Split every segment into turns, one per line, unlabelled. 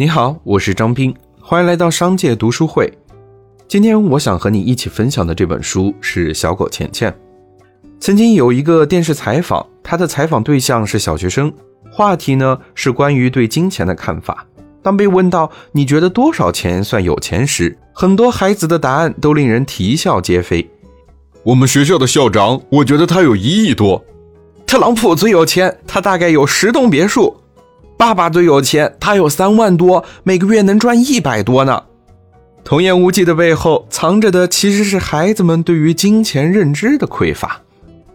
你好，我是张斌，欢迎来到商界读书会。今天我想和你一起分享的这本书是《小狗钱钱》。曾经有一个电视采访，他的采访对象是小学生，话题呢是关于对金钱的看法。当被问到你觉得多少钱算有钱时，很多孩子的答案都令人啼笑皆非。
我们学校的校长，我觉得他有一亿多。
特朗普最有钱，他大概有十栋别墅。爸爸最有钱，他有三万多，每个月能赚一百多呢。童言无忌的背后，藏着的其实是孩子们对于金钱认知的匮乏。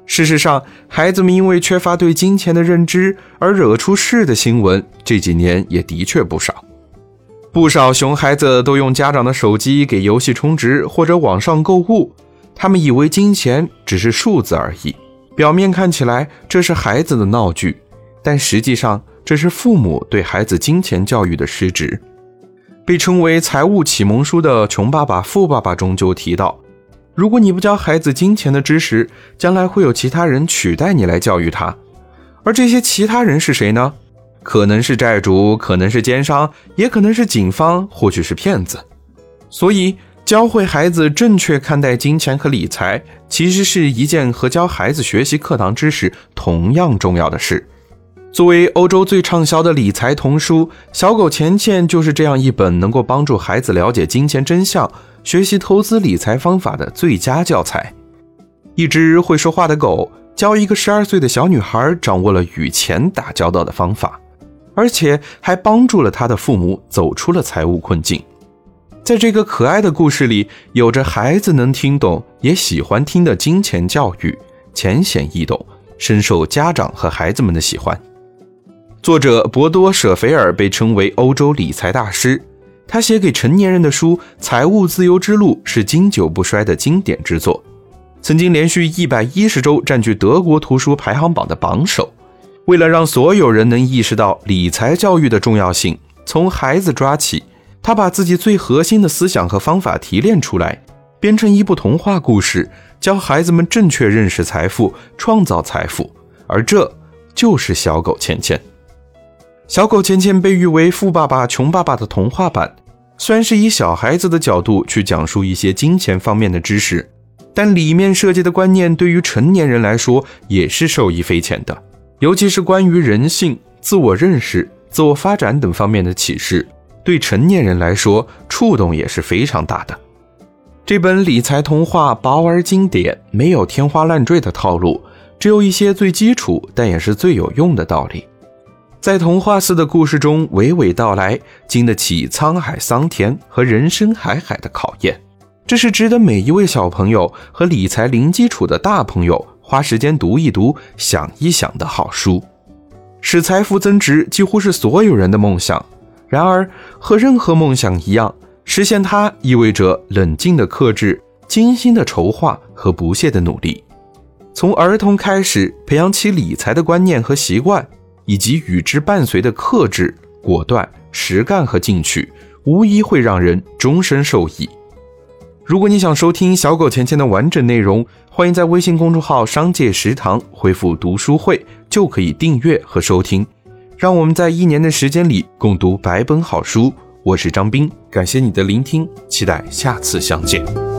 事实上，孩子们因为缺乏对金钱的认知而惹出事的新闻，这几年也的确不少。不少熊孩子都用家长的手机给游戏充值或者网上购物，他们以为金钱只是数字而已。表面看起来这是孩子的闹剧，但实际上。这是父母对孩子金钱教育的失职。被称为财务启蒙书的《穷爸爸富爸爸》中就提到，如果你不教孩子金钱的知识，将来会有其他人取代你来教育他。而这些其他人是谁呢？可能是债主，可能是奸商，也可能是警方，或许是骗子。所以，教会孩子正确看待金钱和理财，其实是一件和教孩子学习课堂知识同样重要的事。作为欧洲最畅销的理财童书，《小狗钱钱》就是这样一本能够帮助孩子了解金钱真相、学习投资理财方法的最佳教材。一只会说话的狗教一个十二岁的小女孩掌握了与钱打交道的方法，而且还帮助了她的父母走出了财务困境。在这个可爱的故事里，有着孩子能听懂也喜欢听的金钱教育，浅显易懂，深受家长和孩子们的喜欢。作者博多·舍菲尔被称为欧洲理财大师，他写给成年人的书《财务自由之路》是经久不衰的经典之作，曾经连续一百一十周占据德国图书排行榜的榜首。为了让所有人能意识到理财教育的重要性，从孩子抓起，他把自己最核心的思想和方法提炼出来，编成一部童话故事，教孩子们正确认识财富，创造财富。而这就是小狗钱钱。小狗钱钱被誉为富爸爸穷爸爸的童话版，虽然是以小孩子的角度去讲述一些金钱方面的知识，但里面涉及的观念对于成年人来说也是受益匪浅的。尤其是关于人性、自我认识、自我发展等方面的启示，对成年人来说触动也是非常大的。这本理财童话薄而经典，没有天花乱坠的套路，只有一些最基础但也是最有用的道理。在童话似的故事中娓娓道来，经得起沧海桑田和人生海海的考验。这是值得每一位小朋友和理财零基础的大朋友花时间读一读、想一想的好书。使财富增值几乎是所有人的梦想。然而，和任何梦想一样，实现它意味着冷静的克制、精心的筹划和不懈的努力。从儿童开始培养起理财的观念和习惯。以及与之伴随的克制、果断、实干和进取，无疑会让人终身受益。如果你想收听小狗钱钱的完整内容，欢迎在微信公众号“商界食堂”回复“读书会”，就可以订阅和收听。让我们在一年的时间里共读百本好书。我是张斌，感谢你的聆听，期待下次相见。